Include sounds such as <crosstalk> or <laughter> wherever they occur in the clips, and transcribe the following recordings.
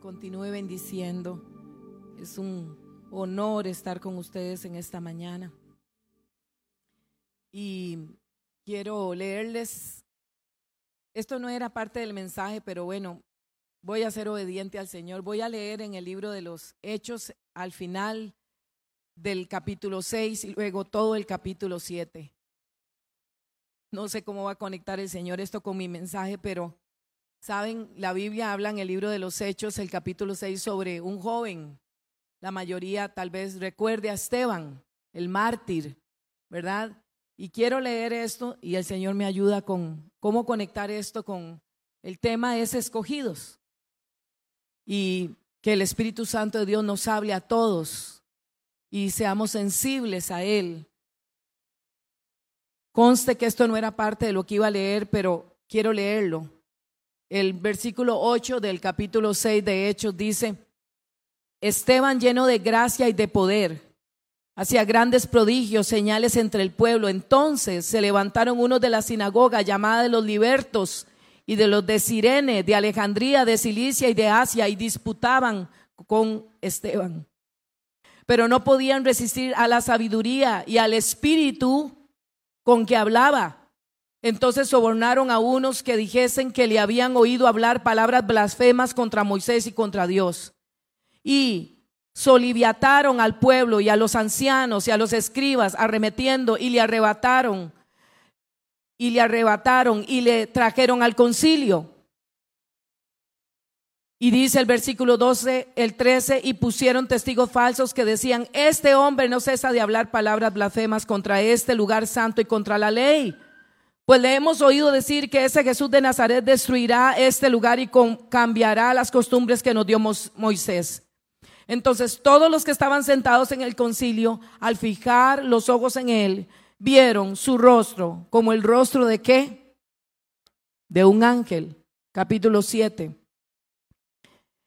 continúe bendiciendo. Es un honor estar con ustedes en esta mañana. Y quiero leerles, esto no era parte del mensaje, pero bueno, voy a ser obediente al Señor. Voy a leer en el libro de los Hechos al final del capítulo 6 y luego todo el capítulo 7. No sé cómo va a conectar el Señor esto con mi mensaje, pero saben, la Biblia habla en el libro de los Hechos, el capítulo 6, sobre un joven. La mayoría tal vez recuerde a Esteban, el mártir, ¿verdad? Y quiero leer esto y el Señor me ayuda con cómo conectar esto con el tema es escogidos. Y que el Espíritu Santo de Dios nos hable a todos y seamos sensibles a Él. Conste que esto no era parte de lo que iba a leer, pero quiero leerlo. El versículo 8 del capítulo 6 de Hechos dice, Esteban lleno de gracia y de poder hacía grandes prodigios, señales entre el pueblo. Entonces se levantaron unos de la sinagoga llamada de los libertos y de los de Sirene, de Alejandría, de Cilicia y de Asia, y disputaban con Esteban. Pero no podían resistir a la sabiduría y al espíritu con que hablaba. Entonces sobornaron a unos que dijesen que le habían oído hablar palabras blasfemas contra Moisés y contra Dios. Y soliviataron al pueblo y a los ancianos y a los escribas, arremetiendo y le arrebataron, y le arrebataron y le trajeron al concilio. Y dice el versículo 12, el 13, y pusieron testigos falsos que decían, este hombre no cesa de hablar palabras blasfemas contra este lugar santo y contra la ley. Pues le hemos oído decir que ese Jesús de Nazaret destruirá este lugar y cambiará las costumbres que nos dio Moisés. Entonces todos los que estaban sentados en el concilio, al fijar los ojos en él, vieron su rostro como el rostro de qué? De un ángel. Capítulo 7.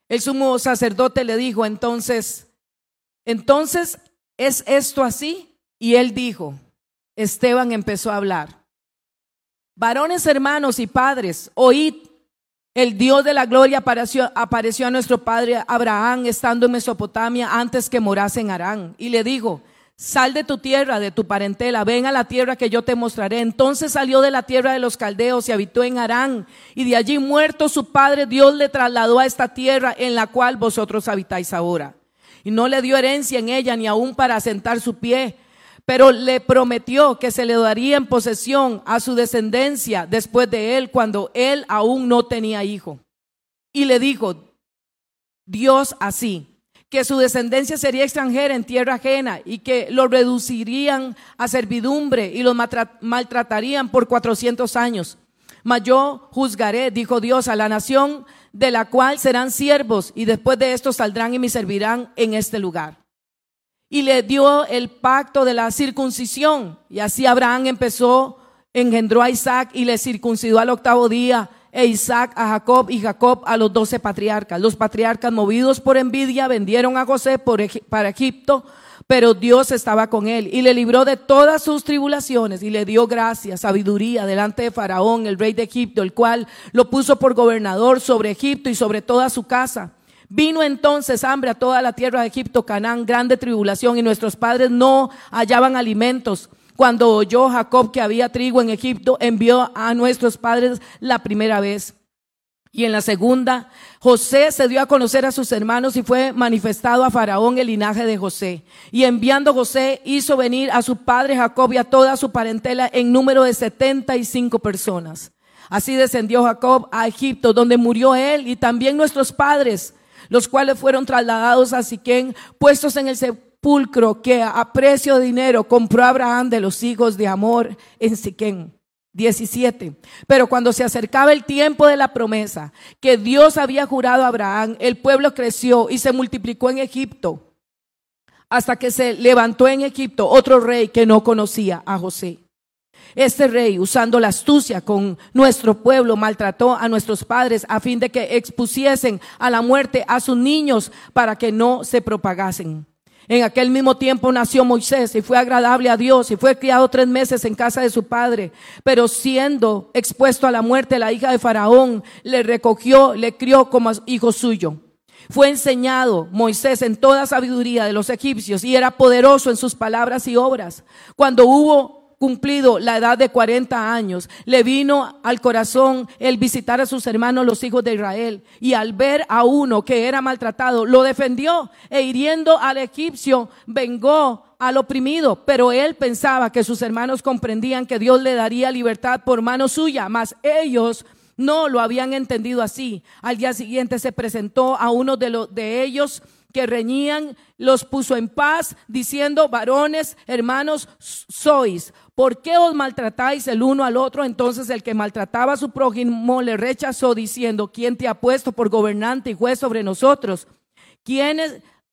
El sumo sacerdote le dijo entonces, entonces, ¿es esto así? Y él dijo, Esteban empezó a hablar. Varones hermanos y padres, oíd el Dios de la gloria apareció, apareció, a nuestro padre Abraham estando en Mesopotamia antes que morase en Harán. Y le dijo, sal de tu tierra, de tu parentela, ven a la tierra que yo te mostraré. Entonces salió de la tierra de los caldeos y habitó en Harán. Y de allí muerto su padre, Dios le trasladó a esta tierra en la cual vosotros habitáis ahora. Y no le dio herencia en ella ni aún para sentar su pie pero le prometió que se le daría en posesión a su descendencia después de él cuando él aún no tenía hijo. Y le dijo, Dios así, que su descendencia sería extranjera en tierra ajena y que lo reducirían a servidumbre y lo maltratarían por cuatrocientos años. Mas yo juzgaré, dijo Dios, a la nación de la cual serán siervos y después de esto saldrán y me servirán en este lugar y le dio el pacto de la circuncisión. Y así Abraham empezó, engendró a Isaac y le circuncidó al octavo día, e Isaac a Jacob y Jacob a los doce patriarcas. Los patriarcas movidos por envidia vendieron a José para Egipto, pero Dios estaba con él y le libró de todas sus tribulaciones y le dio gracia, sabiduría delante de Faraón, el rey de Egipto, el cual lo puso por gobernador sobre Egipto y sobre toda su casa. Vino entonces hambre a toda la tierra de Egipto, Canaán, grande tribulación, y nuestros padres no hallaban alimentos. Cuando oyó Jacob que había trigo en Egipto, envió a nuestros padres la primera vez. Y en la segunda, José se dio a conocer a sus hermanos y fue manifestado a Faraón el linaje de José. Y enviando José, hizo venir a su padre Jacob y a toda su parentela en número de setenta y cinco personas. Así descendió Jacob a Egipto, donde murió él y también nuestros padres los cuales fueron trasladados a Siquén, puestos en el sepulcro que a precio de dinero compró Abraham de los hijos de Amor en Siquén. 17. Pero cuando se acercaba el tiempo de la promesa que Dios había jurado a Abraham, el pueblo creció y se multiplicó en Egipto, hasta que se levantó en Egipto otro rey que no conocía a José. Este rey, usando la astucia con nuestro pueblo, maltrató a nuestros padres a fin de que expusiesen a la muerte a sus niños para que no se propagasen. En aquel mismo tiempo nació Moisés y fue agradable a Dios y fue criado tres meses en casa de su padre. Pero siendo expuesto a la muerte, la hija de Faraón le recogió, le crió como hijo suyo. Fue enseñado Moisés en toda sabiduría de los egipcios y era poderoso en sus palabras y obras. Cuando hubo cumplido la edad de 40 años, le vino al corazón el visitar a sus hermanos los hijos de Israel y al ver a uno que era maltratado, lo defendió e hiriendo al egipcio, vengó al oprimido, pero él pensaba que sus hermanos comprendían que Dios le daría libertad por mano suya, mas ellos no lo habían entendido así. Al día siguiente se presentó a uno de, los de ellos que reñían, los puso en paz, diciendo, varones, hermanos, sois. ¿Por qué os maltratáis el uno al otro? Entonces el que maltrataba a su prójimo le rechazó, diciendo, ¿quién te ha puesto por gobernante y juez sobre nosotros? ¿Quién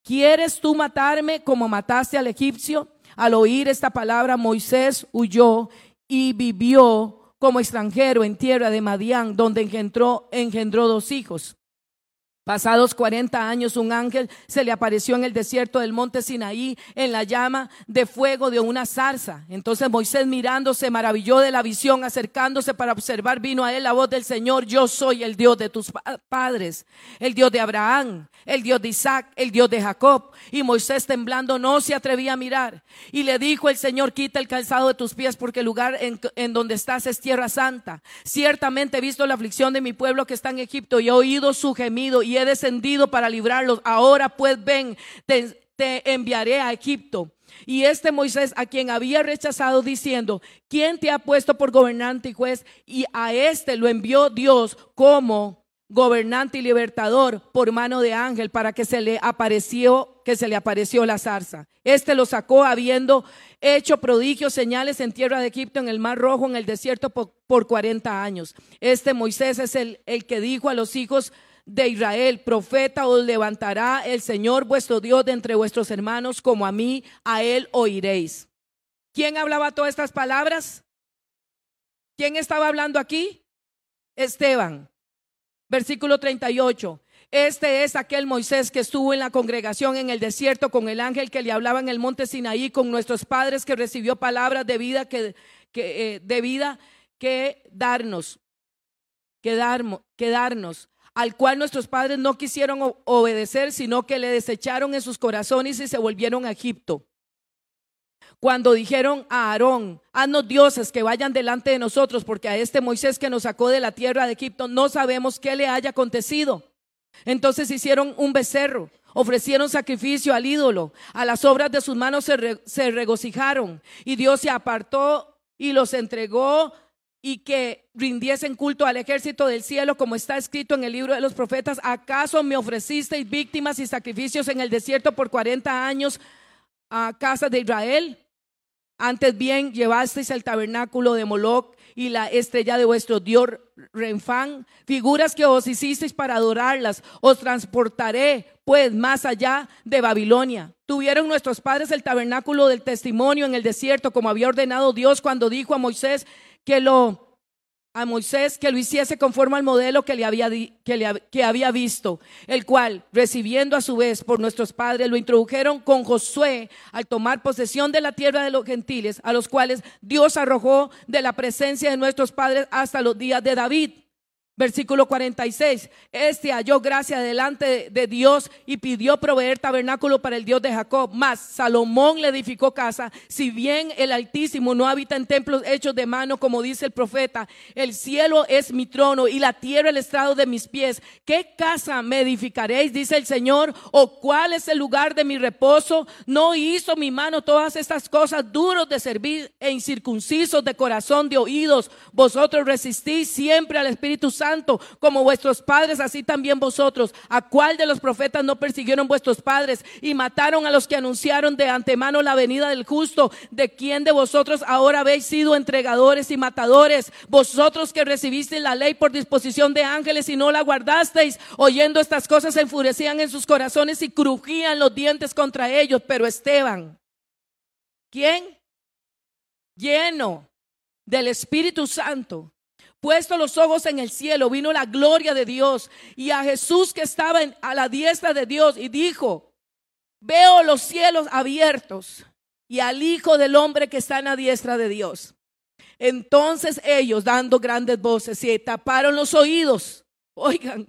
¿Quieres tú matarme como mataste al egipcio? Al oír esta palabra, Moisés huyó y vivió como extranjero en tierra de Madián, donde engendró, engendró dos hijos. Pasados 40 años, un ángel se le apareció en el desierto del monte Sinaí en la llama de fuego de una zarza. Entonces Moisés mirando se maravilló de la visión, acercándose para observar, vino a él la voz del Señor, yo soy el Dios de tus padres, el Dios de Abraham, el Dios de Isaac, el Dios de Jacob. Y Moisés temblando no se atrevía a mirar. Y le dijo el Señor, quita el calzado de tus pies porque el lugar en, en donde estás es tierra santa. Ciertamente he visto la aflicción de mi pueblo que está en Egipto y he oído su gemido y he descendido para librarlos. Ahora pues ven, te, enviaré a Egipto. Y este Moisés, a quien había rechazado diciendo, ¿quién te ha puesto por gobernante y juez? Y a este lo envió Dios como gobernante y libertador por mano de ángel para que se le apareció, que se le apareció la zarza. Este lo sacó habiendo hecho prodigios, señales en tierra de Egipto, en el mar rojo, en el desierto por, por 40 años. Este Moisés es el, el que dijo a los hijos de Israel, profeta os levantará el Señor vuestro Dios de entre vuestros hermanos, como a mí, a él oiréis. ¿Quién hablaba todas estas palabras? ¿Quién estaba hablando aquí? Esteban. Versículo 38. Este es aquel Moisés que estuvo en la congregación en el desierto con el ángel que le hablaba en el monte Sinaí, con nuestros padres que recibió palabras de vida que, eh, de vida que darnos, que, que darnos al cual nuestros padres no quisieron obedecer, sino que le desecharon en sus corazones y se volvieron a Egipto. Cuando dijeron a Aarón, haznos dioses que vayan delante de nosotros, porque a este Moisés que nos sacó de la tierra de Egipto no sabemos qué le haya acontecido. Entonces hicieron un becerro, ofrecieron sacrificio al ídolo, a las obras de sus manos se, se regocijaron y Dios se apartó y los entregó y que rindiesen culto al ejército del cielo, como está escrito en el libro de los profetas, ¿acaso me ofrecisteis víctimas y sacrificios en el desierto por 40 años a casa de Israel? Antes bien llevasteis el tabernáculo de Moloch y la estrella de vuestro Dios Renfán, figuras que os hicisteis para adorarlas, os transportaré pues más allá de Babilonia. Tuvieron nuestros padres el tabernáculo del testimonio en el desierto, como había ordenado Dios cuando dijo a Moisés, que lo a Moisés que lo hiciese conforme al modelo que le había, que, que había visto, el cual, recibiendo a su vez por nuestros padres, lo introdujeron con Josué al tomar posesión de la tierra de los gentiles, a los cuales Dios arrojó de la presencia de nuestros padres hasta los días de David Versículo 46. Este halló gracia delante de Dios y pidió proveer tabernáculo para el Dios de Jacob. Mas Salomón le edificó casa. Si bien el Altísimo no habita en templos hechos de mano, como dice el profeta, el cielo es mi trono y la tierra el estrado de mis pies. ¿Qué casa me edificaréis? Dice el Señor. ¿O cuál es el lugar de mi reposo? No hizo mi mano todas estas cosas duros de servir e incircuncisos de corazón, de oídos. Vosotros resistís siempre al Espíritu Santo como vuestros padres, así también vosotros. ¿A cuál de los profetas no persiguieron vuestros padres y mataron a los que anunciaron de antemano la venida del justo? ¿De quién de vosotros ahora habéis sido entregadores y matadores? Vosotros que recibisteis la ley por disposición de ángeles y no la guardasteis, oyendo estas cosas se enfurecían en sus corazones y crujían los dientes contra ellos. Pero Esteban, ¿quién? Lleno del Espíritu Santo, Puesto los ojos en el cielo, vino la gloria de Dios y a Jesús que estaba a la diestra de Dios y dijo, veo los cielos abiertos y al Hijo del Hombre que está en la diestra de Dios. Entonces ellos, dando grandes voces, se taparon los oídos, <laughs> oigan,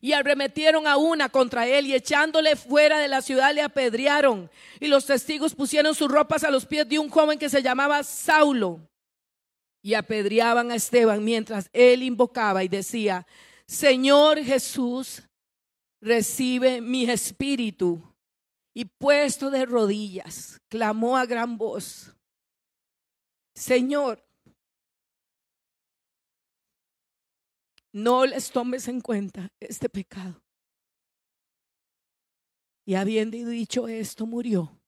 y arremetieron a una contra él y echándole fuera de la ciudad le apedrearon. Y los testigos pusieron sus ropas a los pies de un joven que se llamaba Saulo y apedreaban a Esteban mientras él invocaba y decía, Señor Jesús, recibe mi espíritu. Y puesto de rodillas, clamó a gran voz, Señor, no les tomes en cuenta este pecado. Y habiendo dicho esto, murió.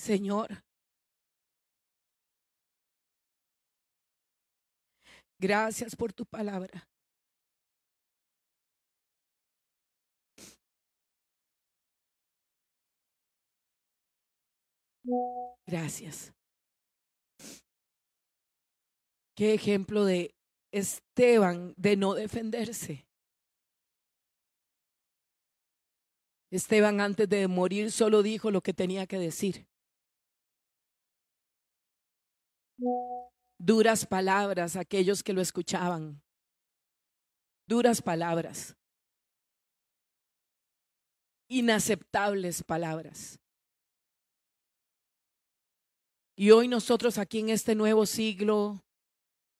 Señor, gracias por tu palabra. Gracias. Qué ejemplo de Esteban de no defenderse. Esteban antes de morir solo dijo lo que tenía que decir. Duras palabras aquellos que lo escuchaban. Duras palabras. Inaceptables palabras. Y hoy nosotros aquí en este nuevo siglo,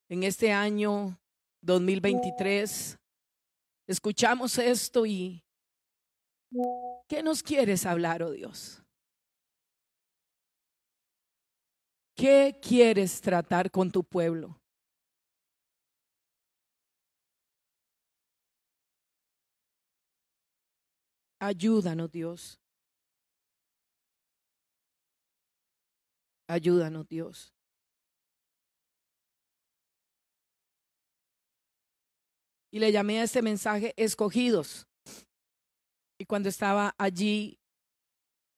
en este año 2023, escuchamos esto y ¿qué nos quieres hablar, oh Dios? ¿Qué quieres tratar con tu pueblo? Ayúdanos, Dios. Ayúdanos, Dios. Y le llamé a este mensaje escogidos. Y cuando estaba allí,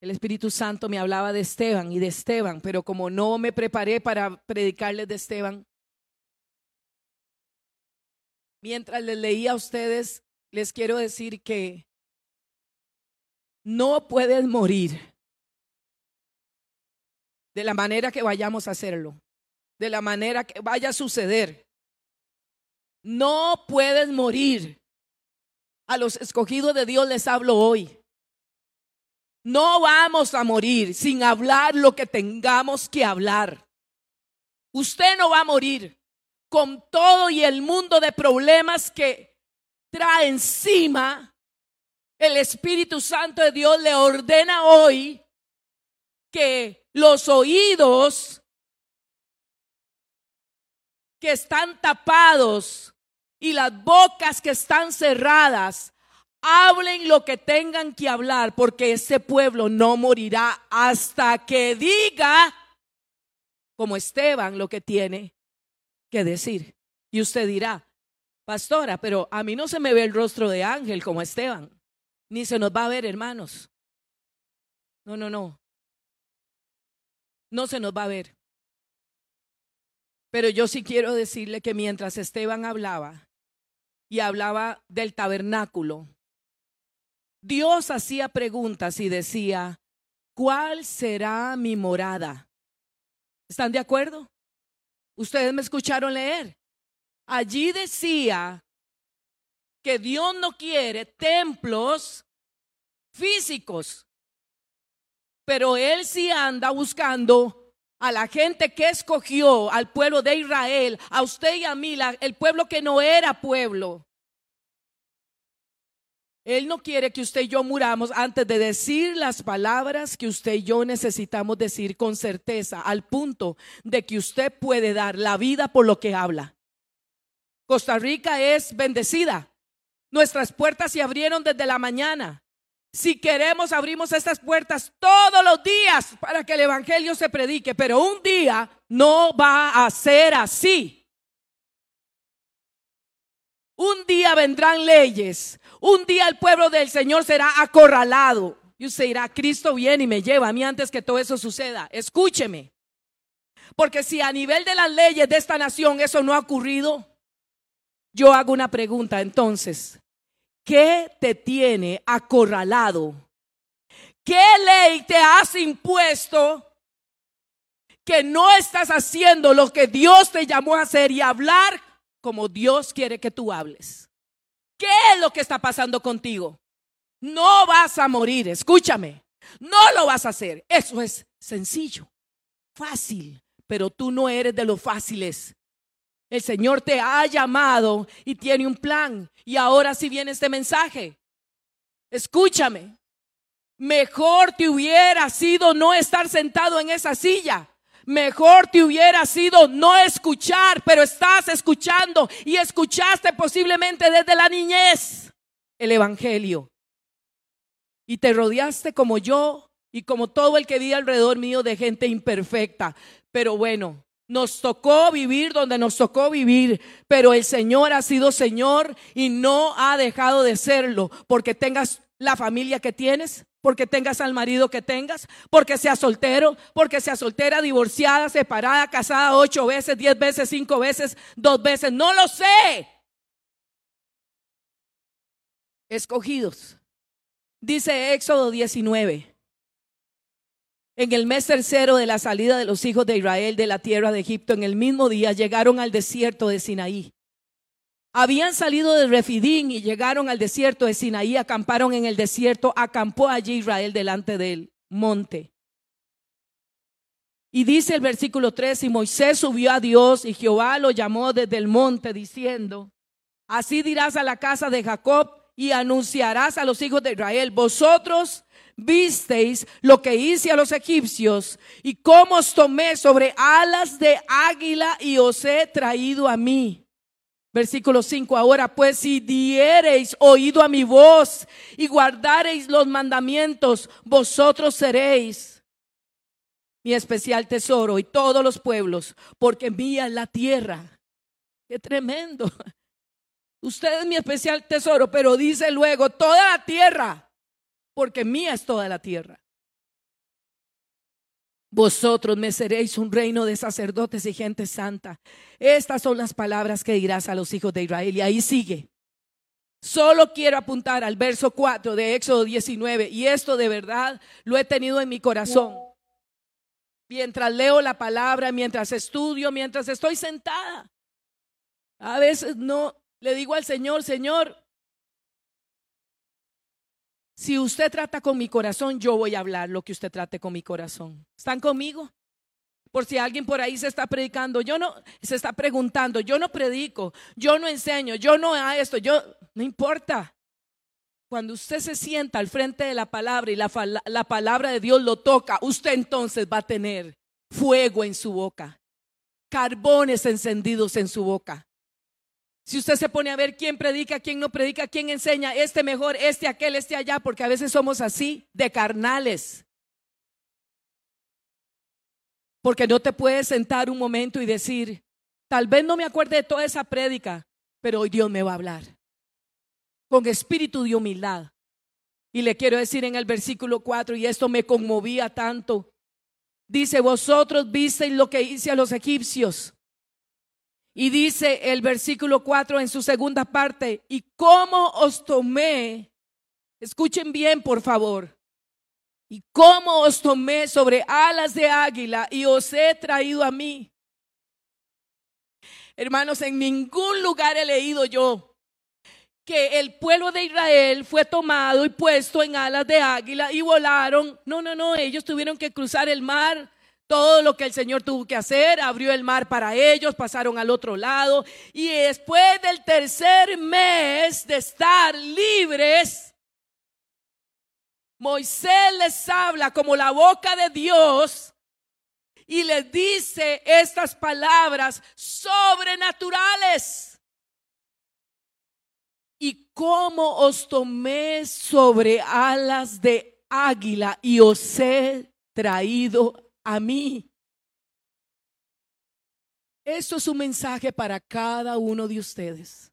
el Espíritu Santo me hablaba de Esteban y de Esteban, pero como no me preparé para predicarles de Esteban, mientras les leía a ustedes, les quiero decir que no puedes morir de la manera que vayamos a hacerlo, de la manera que vaya a suceder. No puedes morir. A los escogidos de Dios les hablo hoy. No vamos a morir sin hablar lo que tengamos que hablar. Usted no va a morir con todo y el mundo de problemas que trae encima. El Espíritu Santo de Dios le ordena hoy que los oídos que están tapados y las bocas que están cerradas hablen lo que tengan que hablar, porque ese pueblo no morirá hasta que diga, como Esteban, lo que tiene que decir. Y usted dirá, pastora, pero a mí no se me ve el rostro de ángel como Esteban, ni se nos va a ver, hermanos. No, no, no no se nos va a ver. Pero yo sí quiero decirle que mientras Esteban hablaba y hablaba del tabernáculo, Dios hacía preguntas y decía, ¿cuál será mi morada? ¿Están de acuerdo? Ustedes me escucharon leer. Allí decía que Dios no quiere templos físicos pero él sí anda buscando a la gente que escogió, al pueblo de Israel, a usted y a mí, el pueblo que no era pueblo. Él no quiere que usted y yo muramos antes de decir las palabras que usted y yo necesitamos decir con certeza, al punto de que usted puede dar la vida por lo que habla. Costa Rica es bendecida. Nuestras puertas se abrieron desde la mañana. Si queremos, abrimos estas puertas todos los días para que el Evangelio se predique, pero un día no va a ser así. Un día vendrán leyes, un día el pueblo del Señor será acorralado. Y usted dirá, Cristo viene y me lleva a mí antes que todo eso suceda. Escúcheme. Porque si a nivel de las leyes de esta nación eso no ha ocurrido, yo hago una pregunta entonces. ¿Qué te tiene acorralado? ¿Qué ley te has impuesto que no estás haciendo lo que Dios te llamó a hacer y hablar como Dios quiere que tú hables. ¿Qué es lo que está pasando contigo? No vas a morir, escúchame. No lo vas a hacer. Eso es sencillo, fácil, pero tú no eres de los fáciles. El Señor te ha llamado y tiene un plan. Y ahora si viene este mensaje. Escúchame. Mejor te hubiera sido no estar sentado en esa silla. Mejor te hubiera sido no escuchar, pero estás escuchando y escuchaste posiblemente desde la niñez el Evangelio. Y te rodeaste como yo y como todo el que vive alrededor mío de gente imperfecta. Pero bueno, nos tocó vivir donde nos tocó vivir, pero el Señor ha sido Señor y no ha dejado de serlo porque tengas la familia que tienes, porque tengas al marido que tengas, porque seas soltero, porque seas soltera, divorciada, separada, casada ocho veces, diez veces, cinco veces, dos veces, no lo sé. Escogidos. Dice Éxodo 19. En el mes tercero de la salida de los hijos de Israel de la tierra de Egipto, en el mismo día llegaron al desierto de Sinaí. Habían salido de Refidín y llegaron al desierto de Sinaí, acamparon en el desierto, acampó allí Israel delante del monte. Y dice el versículo 3, y Moisés subió a Dios y Jehová lo llamó desde el monte diciendo, así dirás a la casa de Jacob y anunciarás a los hijos de Israel, vosotros visteis lo que hice a los egipcios y cómo os tomé sobre alas de águila y os he traído a mí. Versículo 5, ahora pues si diereis oído a mi voz y guardareis los mandamientos, vosotros seréis mi especial tesoro y todos los pueblos, porque mía es la tierra. Qué tremendo. <laughs> Usted es mi especial tesoro, pero dice luego toda la tierra, porque mía es toda la tierra. Vosotros me seréis un reino de sacerdotes y gente santa. Estas son las palabras que dirás a los hijos de Israel. Y ahí sigue. Solo quiero apuntar al verso 4 de Éxodo 19. Y esto de verdad lo he tenido en mi corazón. Mientras leo la palabra, mientras estudio, mientras estoy sentada. A veces no le digo al Señor, Señor, si usted trata con mi corazón, yo voy a hablar lo que usted trate con mi corazón. ¿Están conmigo? Por si alguien por ahí se está predicando, yo no, se está preguntando, yo no predico, yo no enseño, yo no hago esto, yo, no importa. Cuando usted se sienta al frente de la palabra y la, la palabra de Dios lo toca, usted entonces va a tener fuego en su boca, carbones encendidos en su boca. Si usted se pone a ver quién predica, quién no predica, quién enseña, este mejor, este aquel, este allá, porque a veces somos así, de carnales. Porque no te puedes sentar un momento y decir, tal vez no me acuerde de toda esa prédica, pero hoy Dios me va a hablar. Con espíritu de humildad. Y le quiero decir en el versículo 4, y esto me conmovía tanto. Dice, vosotros visteis lo que hice a los egipcios y dice el versículo 4 en su segunda parte, y cómo os tomé, escuchen bien por favor, y cómo os tomé sobre alas de águila y os he traído a mí. Hermanos, en ningún lugar he leído yo que el pueblo de Israel fue tomado y puesto en alas de águila y volaron. No, no, no, ellos tuvieron que cruzar el mar todo lo que el Señor tuvo que hacer, abrió el mar para ellos, pasaron al otro lado y después del tercer mes de estar libres, Moisés les habla como la boca de Dios y les dice estas palabras sobrenaturales. Y cómo os tomé sobre alas de águila y os he traído a mí. Esto es un mensaje para cada uno de ustedes.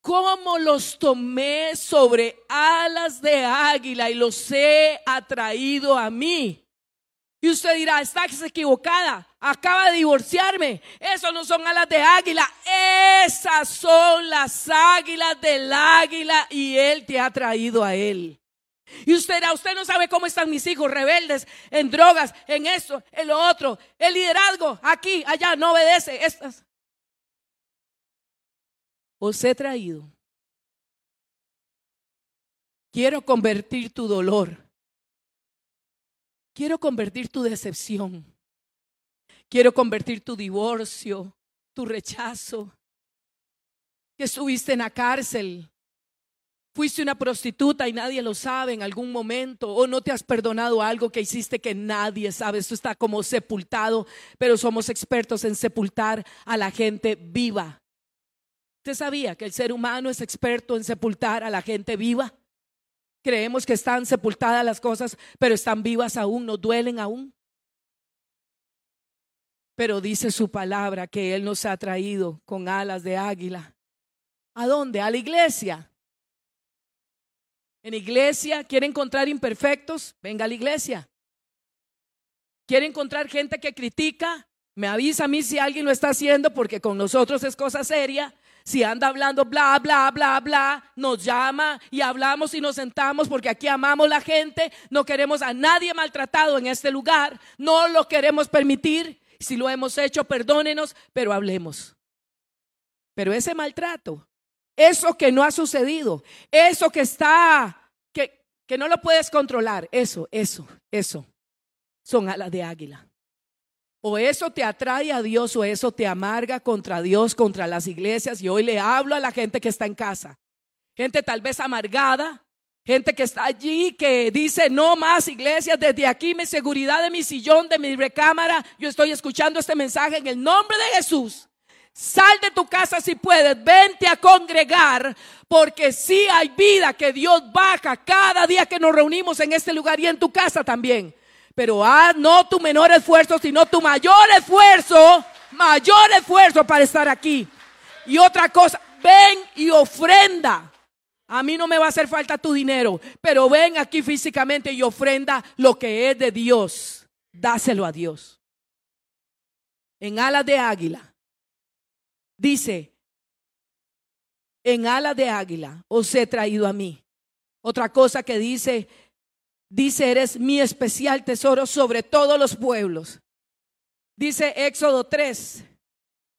Cómo los tomé sobre alas de águila y los he atraído a mí. Y usted dirá, estás equivocada, acaba de divorciarme. Eso no son alas de águila, esas son las águilas del águila y él te ha traído a él. Y usted dirá, usted no sabe cómo están mis hijos rebeldes en drogas, en eso, en lo otro. El liderazgo, aquí, allá, no obedece. Estas. Os he traído. Quiero convertir tu dolor. Quiero convertir tu decepción. Quiero convertir tu divorcio, tu rechazo. Que estuviste en la cárcel, Fuiste una prostituta y nadie lo sabe en algún momento o no te has perdonado algo que hiciste que nadie sabe. Esto está como sepultado, pero somos expertos en sepultar a la gente viva. ¿Usted sabía que el ser humano es experto en sepultar a la gente viva? Creemos que están sepultadas las cosas, pero están vivas aún, no duelen aún. Pero dice su palabra que Él nos ha traído con alas de águila. ¿A dónde? A la iglesia en iglesia, quiere encontrar imperfectos, venga a la iglesia. Quiere encontrar gente que critica, me avisa a mí si alguien lo está haciendo porque con nosotros es cosa seria. Si anda hablando bla, bla, bla, bla, nos llama y hablamos y nos sentamos porque aquí amamos la gente, no queremos a nadie maltratado en este lugar, no lo queremos permitir. Si lo hemos hecho, perdónenos, pero hablemos. Pero ese maltrato eso que no ha sucedido, eso que está, que, que no lo puedes controlar, eso, eso, eso, son alas de águila. O eso te atrae a Dios o eso te amarga contra Dios, contra las iglesias. Y hoy le hablo a la gente que está en casa. Gente tal vez amargada, gente que está allí que dice, no más iglesias, desde aquí mi seguridad de mi sillón, de mi recámara, yo estoy escuchando este mensaje en el nombre de Jesús. Sal de tu casa si puedes, vente a congregar, porque si hay vida que Dios baja cada día que nos reunimos en este lugar y en tu casa también. Pero haz no tu menor esfuerzo, sino tu mayor esfuerzo, mayor esfuerzo para estar aquí. Y otra cosa, ven y ofrenda. A mí no me va a hacer falta tu dinero, pero ven aquí físicamente y ofrenda lo que es de Dios. Dáselo a Dios. En alas de águila Dice, en ala de águila os he traído a mí. Otra cosa que dice, dice, eres mi especial tesoro sobre todos los pueblos. Dice Éxodo 3,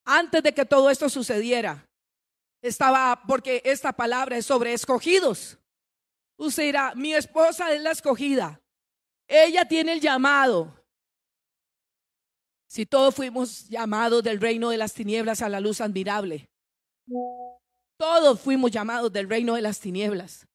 antes de que todo esto sucediera, estaba, porque esta palabra es sobre escogidos. Usted dirá, mi esposa es la escogida. Ella tiene el llamado. Si todos fuimos llamados del reino de las tinieblas a la luz admirable. Todos fuimos llamados del reino de las tinieblas.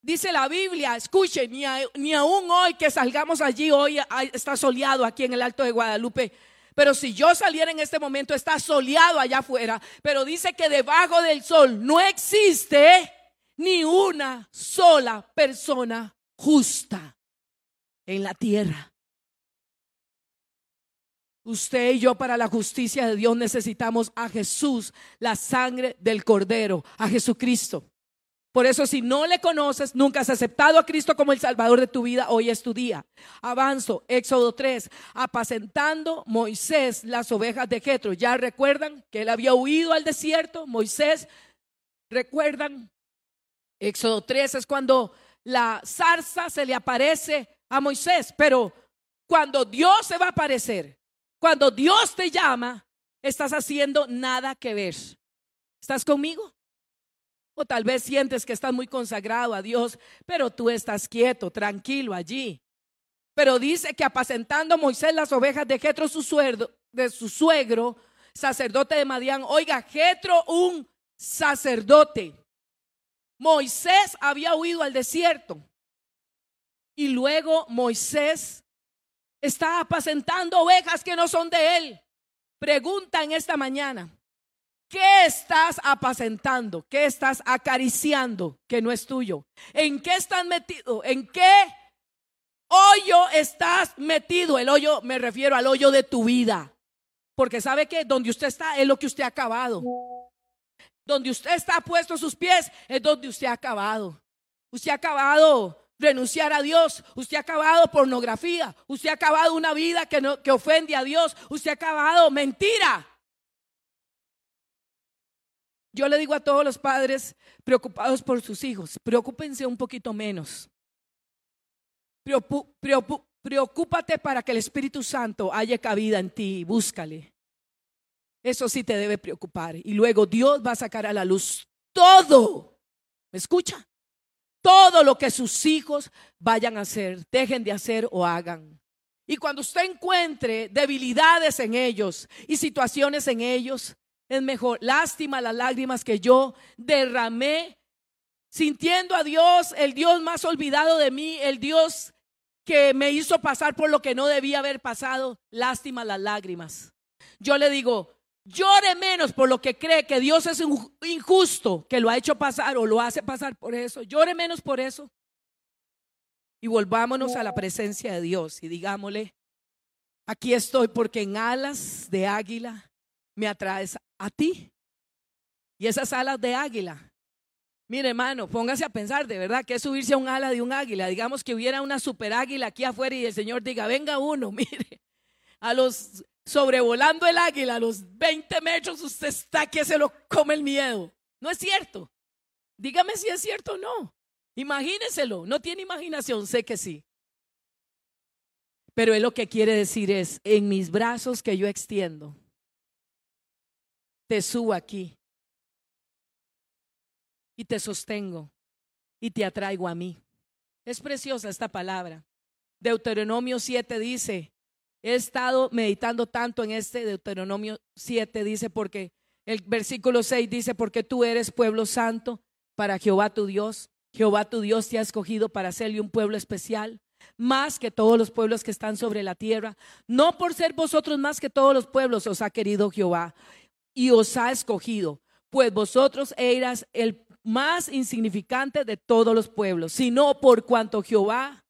Dice la Biblia, escuchen, ni, ni aún hoy que salgamos allí, hoy está soleado aquí en el Alto de Guadalupe. Pero si yo saliera en este momento, está soleado allá afuera. Pero dice que debajo del sol no existe ni una sola persona justa en la tierra. Usted y yo para la justicia de Dios necesitamos a Jesús, la sangre del Cordero, a Jesucristo. Por eso si no le conoces, nunca has aceptado a Cristo como el Salvador de tu vida, hoy es tu día. Avanzo, Éxodo 3, apacentando Moisés las ovejas de Jetro. Ya recuerdan que él había huido al desierto, Moisés, recuerdan. Éxodo 3 es cuando la zarza se le aparece a Moisés, pero cuando Dios se va a aparecer, cuando Dios te llama, estás haciendo nada que ver. ¿Estás conmigo? O tal vez sientes que estás muy consagrado a Dios, pero tú estás quieto, tranquilo allí. Pero dice que apacentando Moisés las ovejas de Jetro, su suegro, de su suegro, sacerdote de Madián. Oiga, Jetro, un sacerdote. Moisés había huido al desierto. Y luego Moisés está apacentando ovejas que no son de él. Pregunta en esta mañana, ¿qué estás apacentando? ¿Qué estás acariciando que no es tuyo? ¿En qué estás metido? ¿En qué hoyo estás metido? El hoyo, me refiero al hoyo de tu vida. Porque sabe que donde usted está es lo que usted ha acabado. Donde usted está puesto sus pies es donde usted ha acabado. Usted ha acabado renunciar a Dios. Usted ha acabado pornografía. Usted ha acabado una vida que, no, que ofende a Dios. Usted ha acabado mentira. Yo le digo a todos los padres preocupados por sus hijos, preocúpense un poquito menos. Preocúpate para que el Espíritu Santo haya cabida en ti. Búscale. Eso sí te debe preocupar. Y luego Dios va a sacar a la luz todo. ¿Me escucha? Todo lo que sus hijos vayan a hacer, dejen de hacer o hagan. Y cuando usted encuentre debilidades en ellos y situaciones en ellos, es mejor. Lástima las lágrimas que yo derramé sintiendo a Dios, el Dios más olvidado de mí, el Dios que me hizo pasar por lo que no debía haber pasado, lástima las lágrimas. Yo le digo, llore menos por lo que cree que Dios es injusto, que lo ha hecho pasar o lo hace pasar por eso. Llore menos por eso. Y volvámonos a la presencia de Dios y digámosle, aquí estoy porque en alas de águila me atraes a ti. Y esas alas de águila Mire, hermano, póngase a pensar, de verdad, que es subirse a un ala de un águila. Digamos que hubiera una super águila aquí afuera y el Señor diga, venga uno, <laughs> mire, a los sobrevolando el águila, a los 20 metros, usted está que se lo come el miedo. No es cierto. Dígame si es cierto o no. Imagíneselo. No tiene imaginación, sé que sí. Pero él lo que quiere decir es, en mis brazos que yo extiendo, te subo aquí y te sostengo y te atraigo a mí. Es preciosa esta palabra. Deuteronomio 7 dice, he estado meditando tanto en este Deuteronomio 7, dice, porque el versículo 6 dice, porque tú eres pueblo santo para Jehová tu Dios. Jehová tu Dios te ha escogido para hacerle un pueblo especial, más que todos los pueblos que están sobre la tierra. No por ser vosotros más que todos los pueblos os ha querido Jehová y os ha escogido, pues vosotros eras el más insignificante de todos los pueblos, sino por cuanto Jehová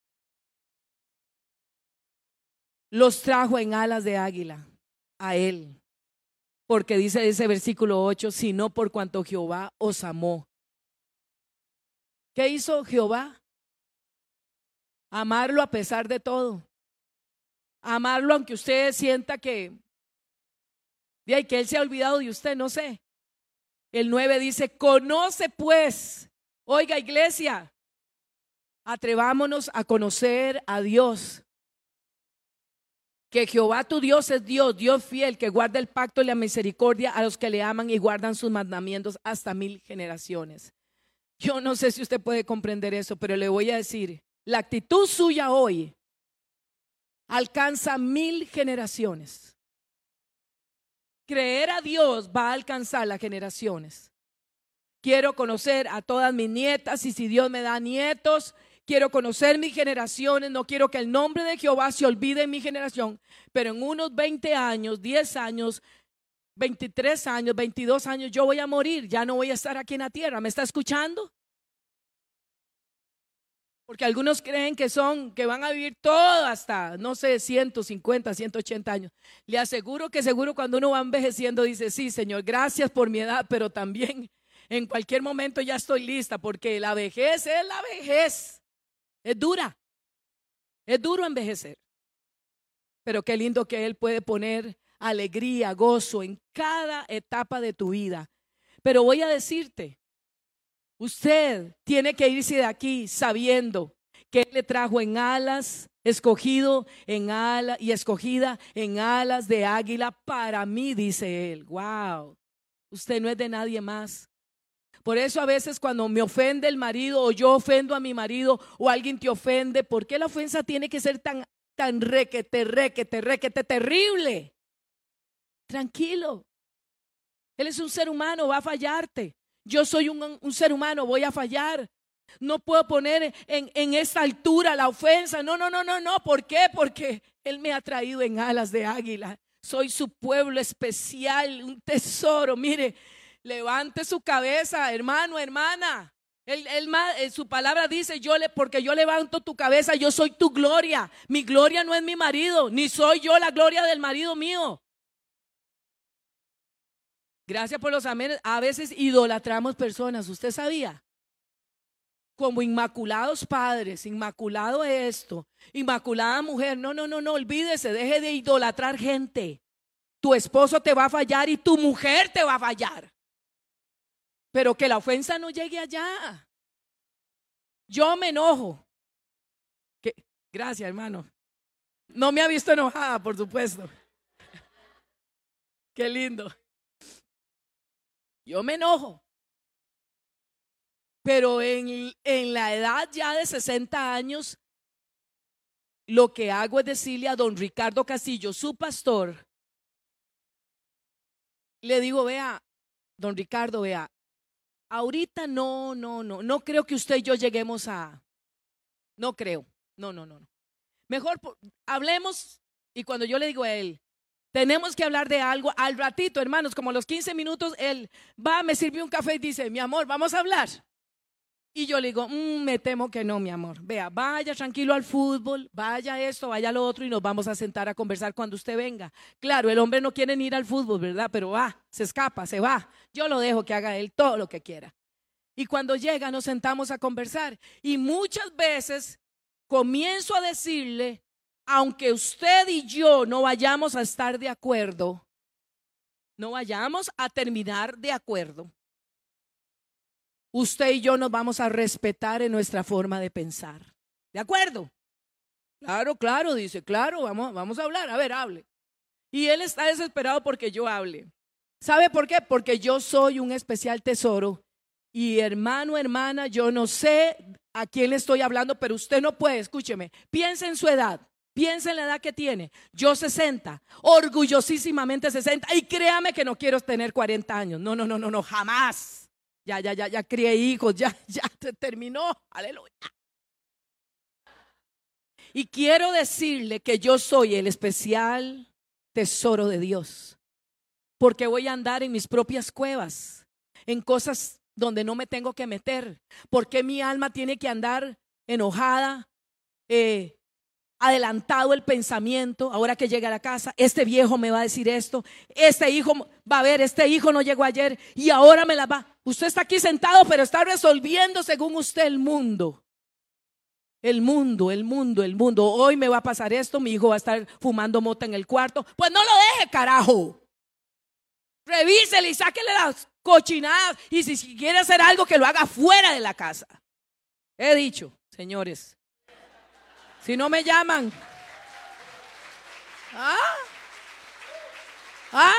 los trajo en alas de águila a él. Porque dice ese versículo 8, sino por cuanto Jehová os amó. ¿Qué hizo Jehová? Amarlo a pesar de todo. Amarlo aunque usted sienta que, que Él se ha olvidado de usted, no sé. El 9 dice, conoce pues, oiga iglesia, atrevámonos a conocer a Dios. Que Jehová tu Dios es Dios, Dios fiel, que guarda el pacto y la misericordia a los que le aman y guardan sus mandamientos hasta mil generaciones. Yo no sé si usted puede comprender eso, pero le voy a decir, la actitud suya hoy alcanza mil generaciones. Creer a Dios va a alcanzar las generaciones. Quiero conocer a todas mis nietas y si Dios me da nietos, quiero conocer mis generaciones, no quiero que el nombre de Jehová se olvide en mi generación, pero en unos 20 años, 10 años, 23 años, 22 años, yo voy a morir, ya no voy a estar aquí en la tierra. ¿Me está escuchando? Porque algunos creen que son, que van a vivir todo hasta, no sé, 150, 180 años. Le aseguro que seguro cuando uno va envejeciendo dice, sí, Señor, gracias por mi edad, pero también en cualquier momento ya estoy lista, porque la vejez es la vejez. Es dura. Es duro envejecer. Pero qué lindo que Él puede poner alegría, gozo en cada etapa de tu vida. Pero voy a decirte, Usted tiene que irse de aquí sabiendo que Él le trajo en alas, escogido en alas y escogida en alas de águila para mí, dice Él. Wow, usted no es de nadie más. Por eso a veces cuando me ofende el marido o yo ofendo a mi marido o alguien te ofende, ¿por qué la ofensa tiene que ser tan, tan requete, requete, requete, terrible? Tranquilo. Él es un ser humano, va a fallarte. Yo soy un, ser humano, voy a fallar. No puedo poner en, en esta altura la ofensa. No, no, no, no, no. ¿Por qué? Porque Él me ha traído en alas de águila. Soy su pueblo especial, un tesoro. Mire, levante su cabeza, hermano, hermana. Él, él, eh, su palabra dice, yo le, porque yo levanto tu cabeza, yo soy tu gloria. Mi gloria no es mi marido, ni soy yo la gloria del marido mío. Gracias por los amenes. A veces idolatramos personas, ¿usted sabía? Como inmaculados padres, inmaculado esto, inmaculada mujer. No, no, no, no, olvídese, deje de idolatrar gente. Tu esposo te va a fallar y tu mujer te va a fallar. Pero que la ofensa no llegue allá. Yo me enojo. Gracias, hermano. No me ha visto enojada, por supuesto. Qué lindo. Yo me enojo. Pero en, en, la edad ya de 60 años, lo que hago es decirle a don Ricardo Castillo, su pastor, le digo, vea, don Ricardo, vea, ahorita no, no, no, no creo que usted y yo lleguemos a, no creo, no, no, no. Mejor hablemos y cuando yo le digo a él, tenemos que hablar de algo al ratito, hermanos, como los 15 minutos, él va, me sirvió un café y dice, mi amor, vamos a hablar. Y yo le digo, mm, me temo que no, mi amor. Vea, vaya tranquilo al fútbol, vaya esto, vaya lo otro y nos vamos a sentar a conversar cuando usted venga. Claro, el hombre no quiere ir al fútbol, ¿verdad? Pero va, se escapa, se va. Yo lo dejo que haga él todo lo que quiera. Y cuando llega nos sentamos a conversar. Y muchas veces comienzo a decirle, aunque usted y yo no vayamos a estar de acuerdo, no vayamos a terminar de acuerdo usted y yo nos vamos a respetar en nuestra forma de pensar. ¿De acuerdo? Claro, claro, dice, claro, vamos, vamos a hablar, a ver, hable. Y él está desesperado porque yo hable. ¿Sabe por qué? Porque yo soy un especial tesoro. Y hermano, hermana, yo no sé a quién le estoy hablando, pero usted no puede, escúcheme, piense en su edad. Piensa en la edad que tiene. Yo 60, orgullosísimamente 60. Y créame que no quiero tener 40 años. No, no, no, no, no, jamás. Ya, ya, ya, ya crié hijos, ya, <laughs> ya terminó. Aleluya. Y quiero decirle que yo soy el especial tesoro de Dios. Porque voy a andar en mis propias cuevas, en cosas donde no me tengo que meter. Porque mi alma tiene que andar enojada, eh, adelantado el pensamiento, ahora que llega a la casa, este viejo me va a decir esto, este hijo va a ver, este hijo no llegó ayer y ahora me la va. Usted está aquí sentado, pero está resolviendo según usted el mundo. El mundo, el mundo, el mundo. Hoy me va a pasar esto, mi hijo va a estar fumando mota en el cuarto. Pues no lo deje, carajo. Revísele y sáquele las cochinadas. Y si quiere hacer algo, que lo haga fuera de la casa. He dicho, señores, si no me llaman. ¿Ah? ¿Ah?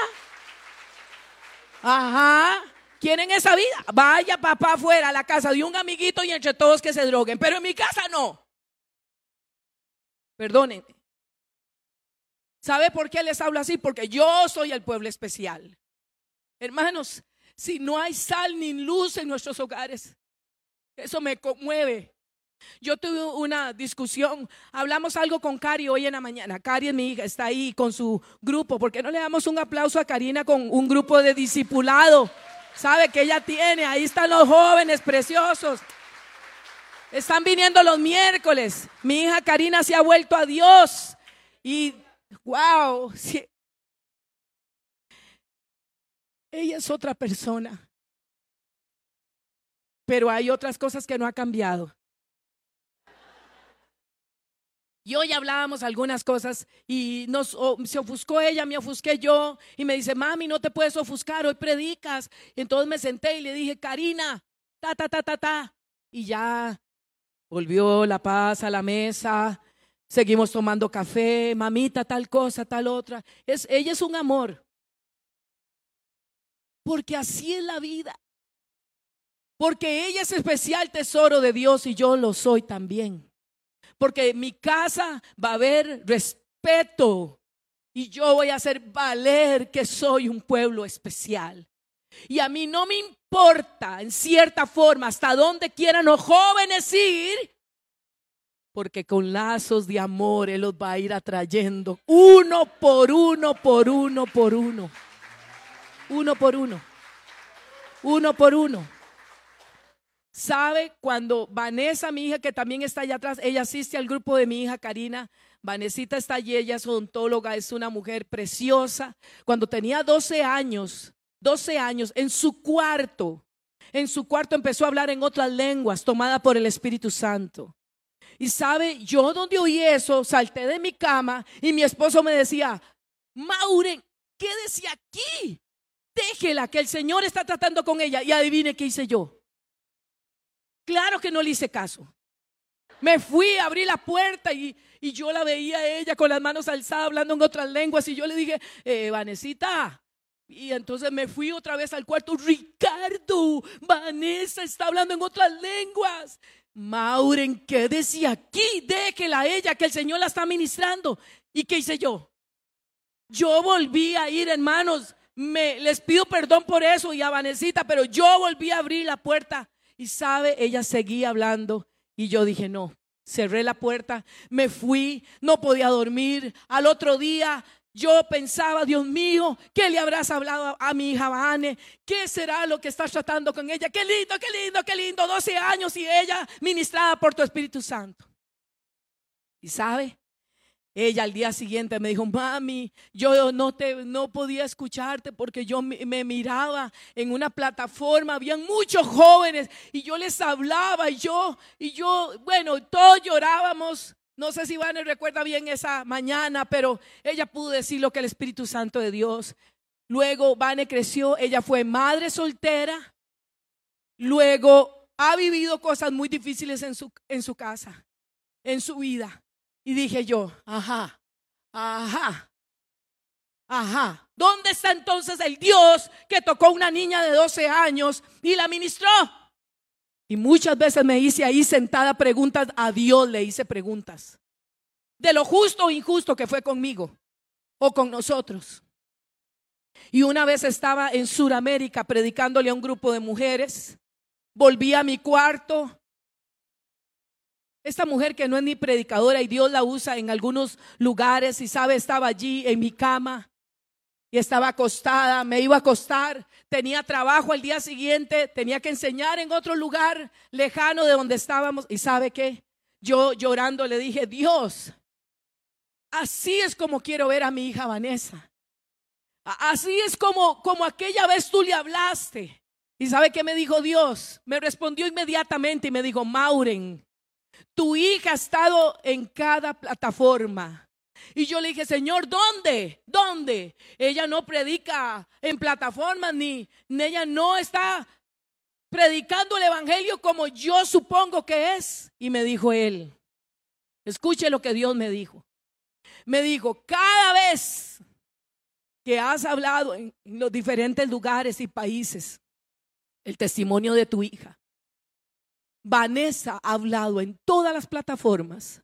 Ajá. ¿Quieren esa vida? Vaya papá afuera a la casa de un amiguito y entre todos que se droguen. Pero en mi casa no. Perdonen. ¿Sabe por qué les hablo así? Porque yo soy el pueblo especial. Hermanos, si no hay sal ni luz en nuestros hogares, eso me conmueve. Yo tuve una discusión, hablamos algo con Cari hoy en la mañana. Cari es mi hija, está ahí con su grupo. ¿Por qué no le damos un aplauso a Karina con un grupo de discipulado? ¿Sabe que ella tiene? Ahí están los jóvenes preciosos. Están viniendo los miércoles. Mi hija Karina se ha vuelto a Dios. Y, wow, ella es otra persona. Pero hay otras cosas que no ha cambiado. Y hoy hablábamos algunas cosas y nos, se ofuscó ella, me ofusqué yo y me dice, mami, no te puedes ofuscar, hoy predicas. Y entonces me senté y le dije, Karina, ta, ta, ta, ta, ta. Y ya volvió la paz a la mesa, seguimos tomando café, mamita, tal cosa, tal otra. Es, ella es un amor. Porque así es la vida. Porque ella es especial tesoro de Dios y yo lo soy también porque en mi casa va a haber respeto y yo voy a hacer valer que soy un pueblo especial. Y a mí no me importa, en cierta forma, hasta dónde quieran los jóvenes ir, porque con lazos de amor Él los va a ir atrayendo uno por uno, por uno, por uno. Uno por uno. Uno por uno. ¿Sabe cuando Vanessa, mi hija, que también está allá atrás, ella asiste al grupo de mi hija Karina? Vanesita está allí, ella es odontóloga, es una mujer preciosa. Cuando tenía 12 años, 12 años, en su cuarto, en su cuarto empezó a hablar en otras lenguas, tomada por el Espíritu Santo. Y sabe, yo donde oí eso, salté de mi cama y mi esposo me decía, Mauren, quédese aquí, déjela, que el Señor está tratando con ella. Y adivine qué hice yo. Claro que no le hice caso. Me fui, abrí la puerta y, y yo la veía a ella con las manos alzadas hablando en otras lenguas y yo le dije, eh, Vanesita, y entonces me fui otra vez al cuarto. Ricardo, Vanessa está hablando en otras lenguas. Mauren, quédese aquí, déjela ella, que el Señor la está ministrando. ¿Y qué hice yo? Yo volví a ir, hermanos. Me, les pido perdón por eso y a Vanesita, pero yo volví a abrir la puerta. Y sabe, ella seguía hablando. Y yo dije, no, cerré la puerta, me fui, no podía dormir. Al otro día yo pensaba, Dios mío, ¿qué le habrás hablado a, mi hija Vane? ¿Qué será lo que estás tratando con ella? Qué lindo, qué lindo, qué lindo, 12 años y ella ministrada por tu Espíritu Santo. Y sabe, ella al día siguiente me dijo, mami, yo no, te, no podía escucharte porque yo me, miraba en una plataforma, habían muchos jóvenes y yo les hablaba y yo, y yo, bueno, todos llorábamos no sé si Vane recuerda bien esa mañana, pero ella pudo decir lo que el Espíritu Santo de Dios. Luego Vane creció, ella fue madre soltera. Luego ha vivido cosas muy difíciles en su, en su casa, en su vida. Y dije yo, ajá, ajá, ajá. ¿Dónde está entonces el Dios que tocó una niña de 12 años y la ministró? Y muchas veces me hice ahí sentada preguntas, a Dios le hice preguntas. De lo justo o injusto que fue conmigo o con nosotros. Y una vez estaba en Sudamérica predicándole a un grupo de mujeres. Volví a mi cuarto. Esta mujer que no es ni predicadora y Dios la usa en algunos lugares y sabe, estaba allí en mi cama y estaba acostada, me iba a acostar, tenía trabajo al día siguiente, tenía que enseñar en otro lugar lejano de donde estábamos. ¿Y sabe qué? Yo llorando le dije, Dios, así es como quiero ver a mi hija Vanessa. Así es como, como aquella vez tú le hablaste. ¿Y sabe qué me dijo Dios? Me respondió inmediatamente y me dijo, Mauren, tu hija ha estado en cada plataforma y yo le dije, Señor, ¿dónde? ¿Dónde? Ella no predica en plataformas ni, ella no está predicando el Evangelio como yo supongo que es. Y me dijo él, escuche lo que Dios me dijo. Me dijo, cada vez que has hablado en los diferentes lugares y países, el testimonio de tu hija, Vanessa ha hablado en todas las plataformas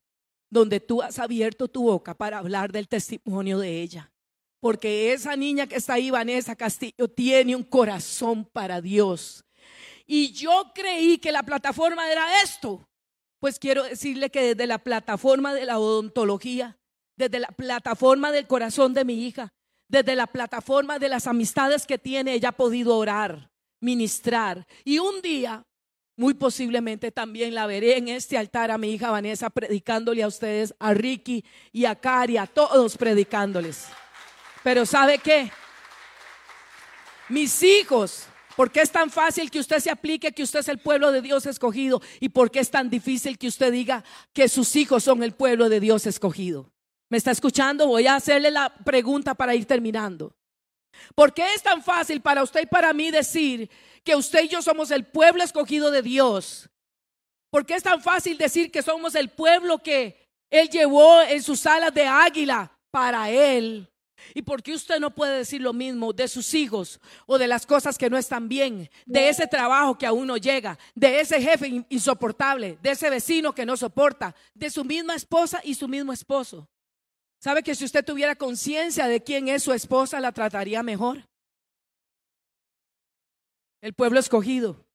donde tú has abierto tu boca para hablar del testimonio de ella. Porque esa niña que está ahí, Vanessa Castillo, tiene un corazón para Dios. Y yo creí que la plataforma era esto. Pues quiero decirle que desde la plataforma de la odontología, desde la plataforma del corazón de mi hija, desde la plataforma de las amistades que tiene, ella ha podido orar, ministrar. Y un día muy posiblemente también la veré en este altar a mi hija Vanessa predicándole a ustedes, a Ricky y a Cari, a todos predicándoles. Pero ¿sabe qué? Mis hijos, ¿por qué es tan fácil que usted se aplique que usted es el pueblo de Dios escogido? ¿Y por qué es tan difícil que usted diga que sus hijos son el pueblo de Dios escogido? ¿Me está escuchando? Voy a hacerle la pregunta para ir terminando. ¿Por qué es tan fácil para usted y para mí decir que usted y yo somos el pueblo escogido de Dios? ¿Por qué es tan fácil decir que somos el pueblo que Él llevó en sus alas de águila para Él? ¿Y por qué usted no puede decir lo mismo de sus hijos o de las cosas que no están bien, de ese trabajo que aún no llega, de ese jefe insoportable, de ese vecino que no soporta, de su misma esposa y su mismo esposo? ¿Sabe que si usted tuviera conciencia de quién es su esposa, la trataría mejor? El pueblo escogido,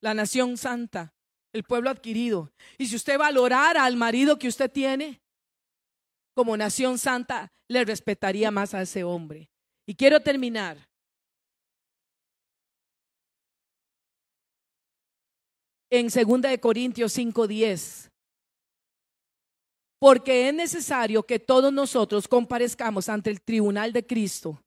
la nación santa, el pueblo adquirido. Y si usted valorara al marido que usted tiene como nación santa, le respetaría más a ese hombre. Y quiero terminar. En 2 de Corintios 5:10 porque es necesario que todos nosotros comparezcamos ante el tribunal de Cristo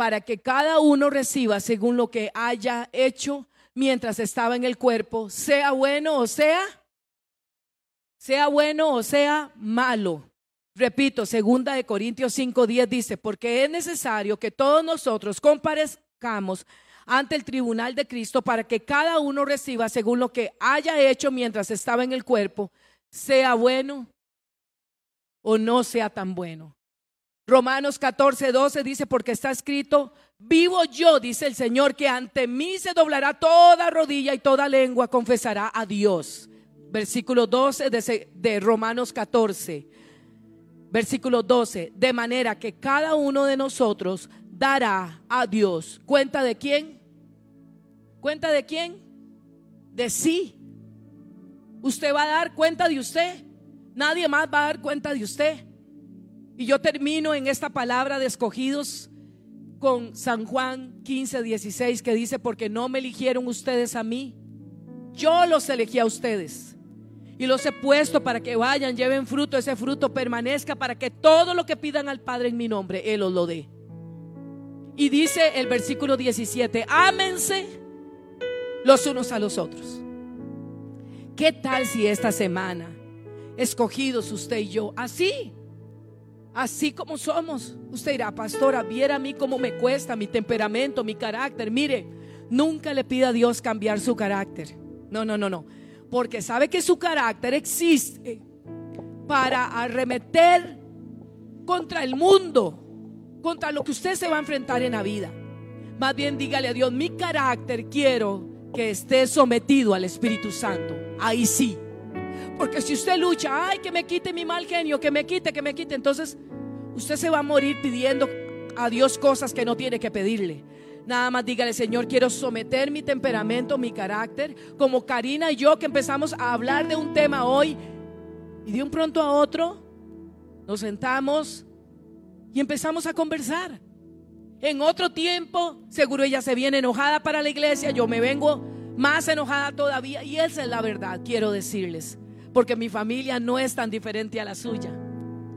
para que cada uno reciba según lo que haya hecho mientras estaba en el cuerpo, sea bueno o sea, sea bueno o sea malo. Repito, segunda de Corintios 5:10 dice, porque es necesario que todos nosotros comparezcamos ante el tribunal de Cristo para que cada uno reciba según lo que haya hecho mientras estaba en el cuerpo, sea bueno o no sea tan bueno. Romanos 14, 12 dice, porque está escrito, vivo yo, dice el Señor, que ante mí se doblará toda rodilla y toda lengua confesará a Dios. Versículo 12 de, de Romanos 14. Versículo 12, de manera que cada uno de nosotros dará a Dios cuenta de quién. ¿Cuenta de quién? De sí. Usted va a dar cuenta de usted. Nadie más va a dar cuenta de usted. Y yo termino en esta palabra de escogidos con San Juan 15, 16 que dice, porque no me eligieron ustedes a mí, yo los elegí a ustedes. Y los he puesto para que vayan, lleven fruto, ese fruto permanezca, para que todo lo que pidan al Padre en mi nombre, Él os lo dé. Y dice el versículo 17, ámense los unos a los otros. ¿Qué tal si esta semana, escogidos usted y yo, así, así como somos, usted dirá, pastora, viera a mí cómo me cuesta mi temperamento, mi carácter. Mire, nunca le pida a Dios cambiar su carácter. No, no, no, no. Porque sabe que su carácter existe para arremeter contra el mundo, contra lo que usted se va a enfrentar en la vida. Más bien dígale a Dios, mi carácter quiero que esté sometido al Espíritu Santo. Ahí sí. Porque si usted lucha, ay, que me quite mi mal genio, que me quite, que me quite, entonces usted se va a morir pidiendo a Dios cosas que no tiene que pedirle. Nada más dígale, Señor, quiero someter mi temperamento, mi carácter, como Karina y yo que empezamos a hablar de un tema hoy y de un pronto a otro nos sentamos y empezamos a conversar. En otro tiempo, seguro ella se viene enojada para la iglesia, yo me vengo más enojada todavía. Y esa es la verdad, quiero decirles, porque mi familia no es tan diferente a la suya.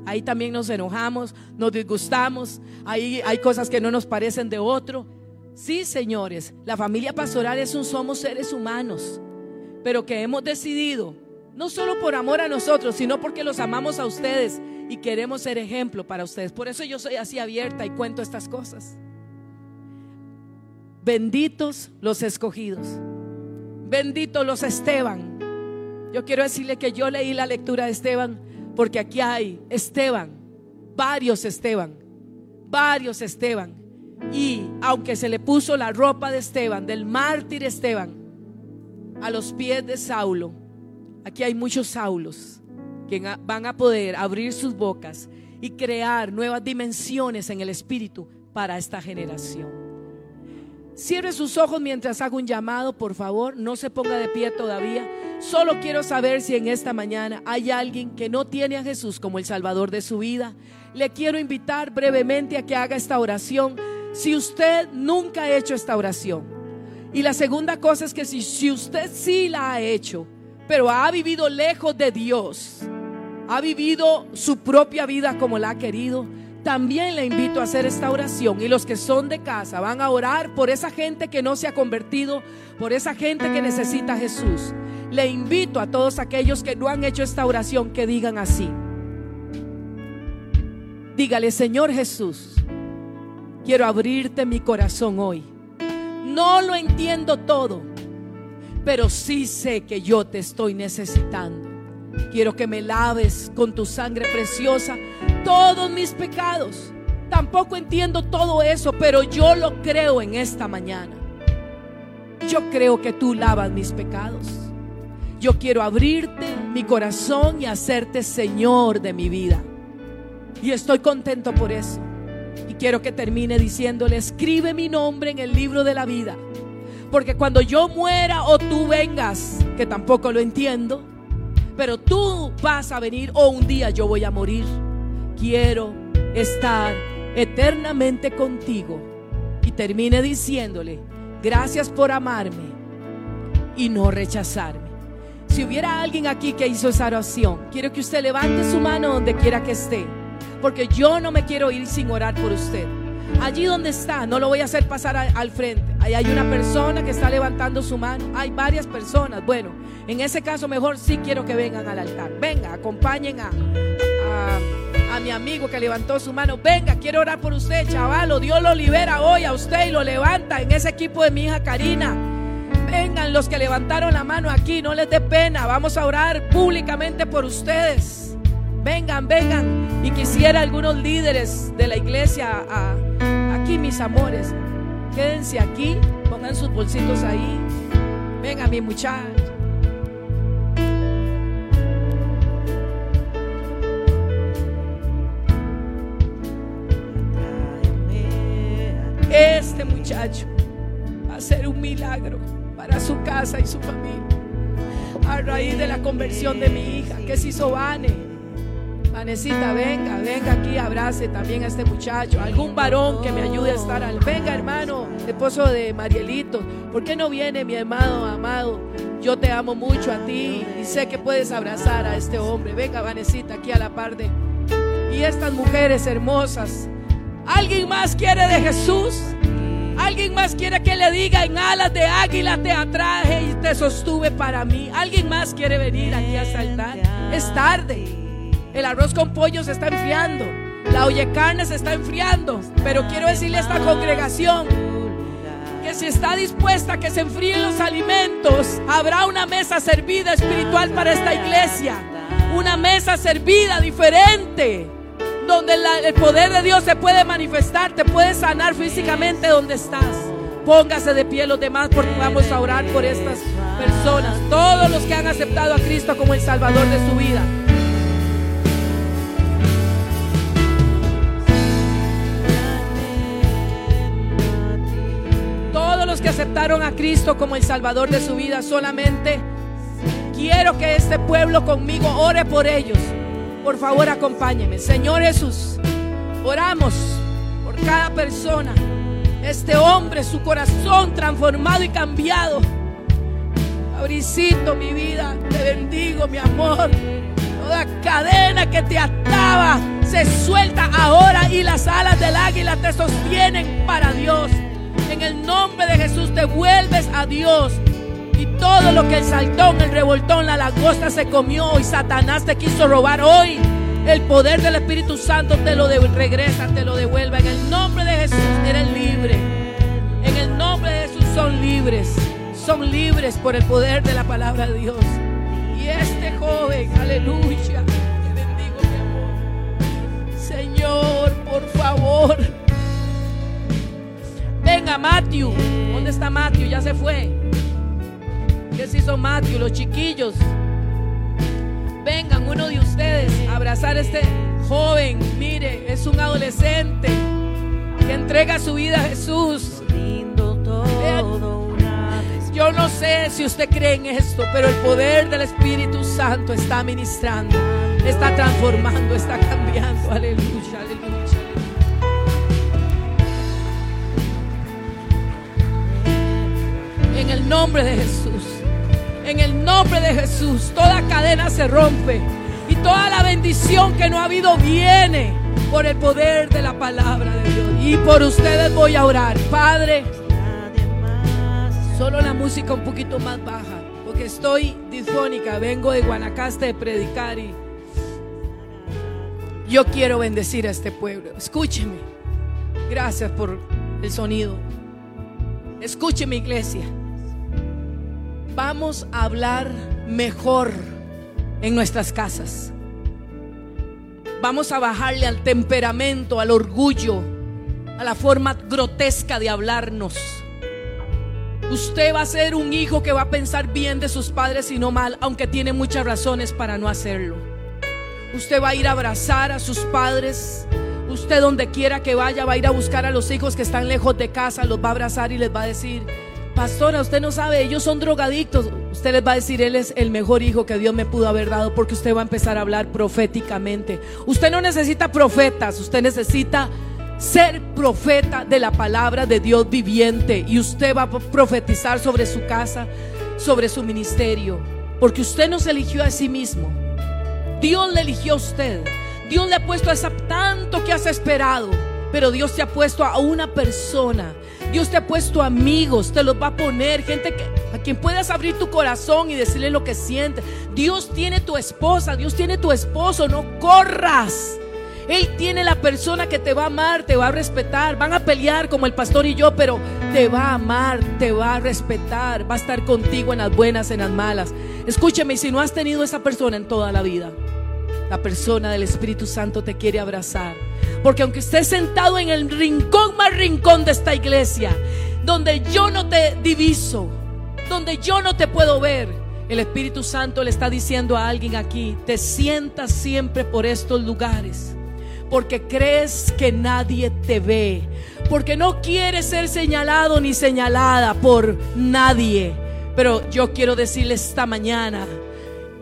Ahí también nos enojamos, nos disgustamos, ahí hay cosas que no nos parecen de otro. Sí, señores, la familia pastoral es un somos seres humanos, pero que hemos decidido, no solo por amor a nosotros, sino porque los amamos a ustedes y queremos ser ejemplo para ustedes. Por eso yo soy así abierta y cuento estas cosas. Benditos los escogidos. Benditos los Esteban. Yo quiero decirle que yo leí la lectura de Esteban porque aquí hay Esteban, varios Esteban, varios Esteban. Y aunque se le puso la ropa de Esteban, del mártir Esteban, a los pies de Saulo, aquí hay muchos Saulos que van a poder abrir sus bocas y crear nuevas dimensiones en el Espíritu para esta generación. Cierre sus ojos mientras hago un llamado, por favor, no se ponga de pie todavía. Solo quiero saber si en esta mañana hay alguien que no tiene a Jesús como el Salvador de su vida. Le quiero invitar brevemente a que haga esta oración si usted nunca ha hecho esta oración. Y la segunda cosa es que si, si usted sí la ha hecho, pero ha vivido lejos de Dios, ha vivido su propia vida como la ha querido, también le invito a hacer esta oración. Y los que son de casa van a orar por esa gente que no se ha convertido, por esa gente que necesita a Jesús. Le invito a todos aquellos que no han hecho esta oración que digan así. Dígale, Señor Jesús, quiero abrirte mi corazón hoy. No lo entiendo todo, pero sí sé que yo te estoy necesitando. Quiero que me laves con tu sangre preciosa todos mis pecados. Tampoco entiendo todo eso, pero yo lo creo en esta mañana. Yo creo que tú lavas mis pecados. Yo quiero abrirte mi corazón y hacerte Señor de mi vida. Y estoy contento por eso. Y quiero que termine diciéndole, escribe mi nombre en el libro de la vida. Porque cuando yo muera o tú vengas, que tampoco lo entiendo, pero tú vas a venir o un día yo voy a morir. Quiero estar eternamente contigo. Y termine diciéndole, gracias por amarme y no rechazarme. Si hubiera alguien aquí que hizo esa oración, quiero que usted levante su mano donde quiera que esté, porque yo no me quiero ir sin orar por usted. Allí donde está, no lo voy a hacer pasar al frente. Ahí hay una persona que está levantando su mano. Hay varias personas. Bueno, en ese caso mejor sí quiero que vengan al altar. Venga, acompañen a, a, mi amigo que levantó su mano. Venga, quiero orar por usted, chavalo. Dios lo libera hoy a usted y lo levanta en ese equipo de mi hija Karina. Vengan los que levantaron la mano aquí, no les dé pena. Vamos a orar públicamente por ustedes. Vengan, vengan. Y quisiera algunos líderes de la iglesia aquí, mis amores. Quédense aquí, pongan sus bolsitos ahí. Venga, mi Este muchacho va a ser un milagro para su casa y su familia. A raíz de la conversión de mi hija, que se hizo Vane. Vanecita, venga, venga aquí, abrace también a este muchacho. Algún varón que me ayude a estar al. Venga, hermano, esposo de Marielito. ¿Por qué no viene mi hermano amado? Yo te amo mucho a ti y sé que puedes abrazar a este hombre. Venga, Vanecita, aquí a la parte. Y estas mujeres hermosas. ¿Alguien más quiere de Jesús? Alguien más quiere que le diga en alas de águila te atraje y te sostuve para mí. Alguien más quiere venir aquí a saltar. Es tarde. El arroz con pollo se está enfriando. La oye carne se está enfriando. Pero quiero decirle a esta congregación que si está dispuesta a que se enfríen los alimentos, habrá una mesa servida espiritual para esta iglesia. Una mesa servida diferente donde el poder de Dios se puede manifestar, te puede sanar físicamente donde estás. Póngase de pie los demás porque vamos a orar por estas personas, todos los que han aceptado a Cristo como el Salvador de su vida. Todos los que aceptaron a Cristo como el Salvador de su vida, solamente quiero que este pueblo conmigo ore por ellos. Por favor, acompáñeme. Señor Jesús, oramos por cada persona. Este hombre, su corazón transformado y cambiado. Abricito, mi vida, te bendigo, mi amor. Toda cadena que te ataba se suelta ahora y las alas del águila te sostienen para Dios. En el nombre de Jesús te vuelves a Dios. Y todo lo que el saltón, el revoltón, la langosta se comió y Satanás te quiso robar hoy. El poder del Espíritu Santo te lo regresa, te lo devuelva. En el nombre de Jesús eres libre. En el nombre de Jesús son libres. Son libres por el poder de la palabra de Dios. Y este joven, aleluya, te bendigo mi amor. Señor, por favor. Venga, Matthew. ¿Dónde está Matthew? Ya se fue. ¿Qué se hizo Matthew? Los chiquillos. Vengan uno de ustedes a abrazar a este joven. Mire, es un adolescente que entrega su vida a Jesús. Yo no sé si usted cree en esto, pero el poder del Espíritu Santo está ministrando, está transformando, está cambiando. Aleluya, aleluya. En el nombre de Jesús. En el nombre de Jesús, toda cadena se rompe y toda la bendición que no ha habido viene por el poder de la palabra de Dios. Y por ustedes voy a orar. Padre, solo la música un poquito más baja, porque estoy disfónica, vengo de Guanacaste de predicar y yo quiero bendecir a este pueblo. Escúcheme. Gracias por el sonido. Escúcheme, iglesia vamos a hablar mejor en nuestras casas. Vamos a bajarle al temperamento, al orgullo, a la forma grotesca de hablarnos. Usted va a ser un hijo que va a pensar bien de sus padres y no mal, aunque tiene muchas razones para no hacerlo. Usted va a ir a abrazar a sus padres. Usted donde quiera que vaya va a ir a buscar a los hijos que están lejos de casa, los va a abrazar y les va a decir, Pastora, usted no sabe, ellos son drogadictos. Usted les va a decir, Él es el mejor hijo que Dios me pudo haber dado porque usted va a empezar a hablar proféticamente. Usted no necesita profetas, usted necesita ser profeta de la palabra de Dios viviente. Y usted va a profetizar sobre su casa, sobre su ministerio. Porque usted no se eligió a sí mismo. Dios le eligió a usted. Dios le ha puesto a esa tanto que has esperado. Pero Dios te ha puesto a una persona Dios te ha puesto amigos, te los va a poner, gente a quien puedas abrir tu corazón y decirle lo que sientes. Dios tiene tu esposa, Dios tiene tu esposo, no corras. Él tiene la persona que te va a amar, te va a respetar, van a pelear como el pastor y yo, pero te va a amar, te va a respetar, va a estar contigo en las buenas, en las malas. Escúcheme, si no has tenido esa persona en toda la vida, la persona del Espíritu Santo te quiere abrazar. Porque aunque estés sentado en el rincón más rincón de esta iglesia, donde yo no te diviso, donde yo no te puedo ver, el Espíritu Santo le está diciendo a alguien aquí, te sientas siempre por estos lugares, porque crees que nadie te ve, porque no quieres ser señalado ni señalada por nadie. Pero yo quiero decirle esta mañana,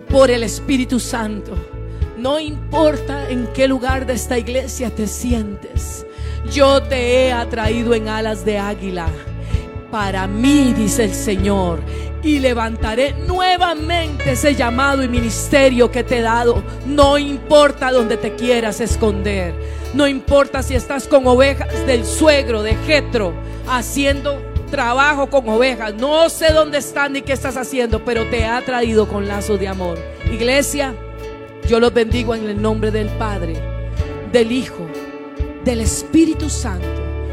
por el Espíritu Santo, no importa en qué lugar de esta iglesia te sientes, yo te he atraído en alas de águila. Para mí, dice el Señor, y levantaré nuevamente ese llamado y ministerio que te he dado. No importa donde te quieras esconder. No importa si estás con ovejas del suegro, de Jetro, haciendo trabajo con ovejas. No sé dónde están ni qué estás haciendo, pero te ha traído con lazos de amor. Iglesia, yo los bendigo en el nombre del Padre, del Hijo, del Espíritu Santo.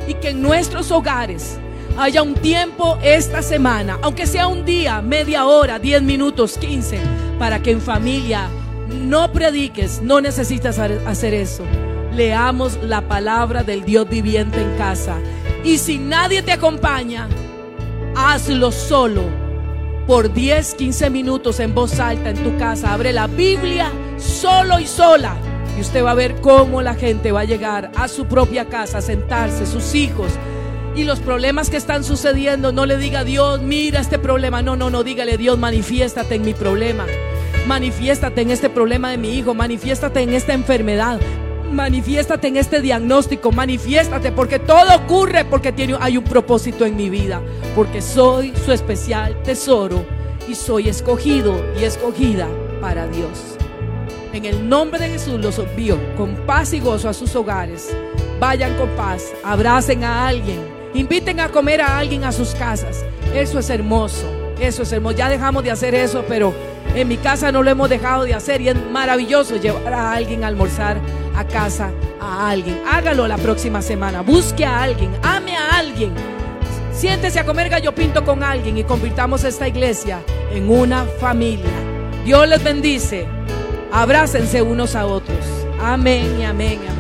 Y que en nuestros hogares haya un tiempo esta semana, aunque sea un día, media hora, diez minutos, quince, para que en familia no prediques, no necesitas hacer eso. Leamos la palabra del Dios viviente en casa. Y si nadie te acompaña, hazlo solo por 10, 15 minutos en voz alta en tu casa. Abre la Biblia solo y sola. Y usted va a ver cómo la gente va a llegar a su propia casa, a sentarse, sus hijos, y los problemas que están sucediendo, no le diga Dios, mira este problema. No, no, no, dígale Dios, manifiéstate en mi problema. Manifiéstate en este problema de mi hijo. Manifiéstate en esta enfermedad. Manifiéstate en este diagnóstico. Manifiéstate porque todo ocurre porque tiene, hay un propósito en mi vida. Porque soy su especial tesoro y soy escogido y escogida para Dios. En el nombre de Jesús los envío con paz y gozo a sus hogares. Vayan con paz, abracen a alguien, Inviten a comer a alguien a sus casas. Eso es hermoso. Eso es hermoso. Ya dejamos de hacer eso, pero en mi casa no lo hemos dejado de hacer y es maravilloso llevar a alguien a almorzar a casa a alguien. Hágalo la próxima semana. Busque a alguien. Ame a alguien. Siéntese a comer gallo pinto con alguien y convirtamos esta iglesia en una familia. Dios les bendice. Abrácense unos a otros. Amén y amén. amén.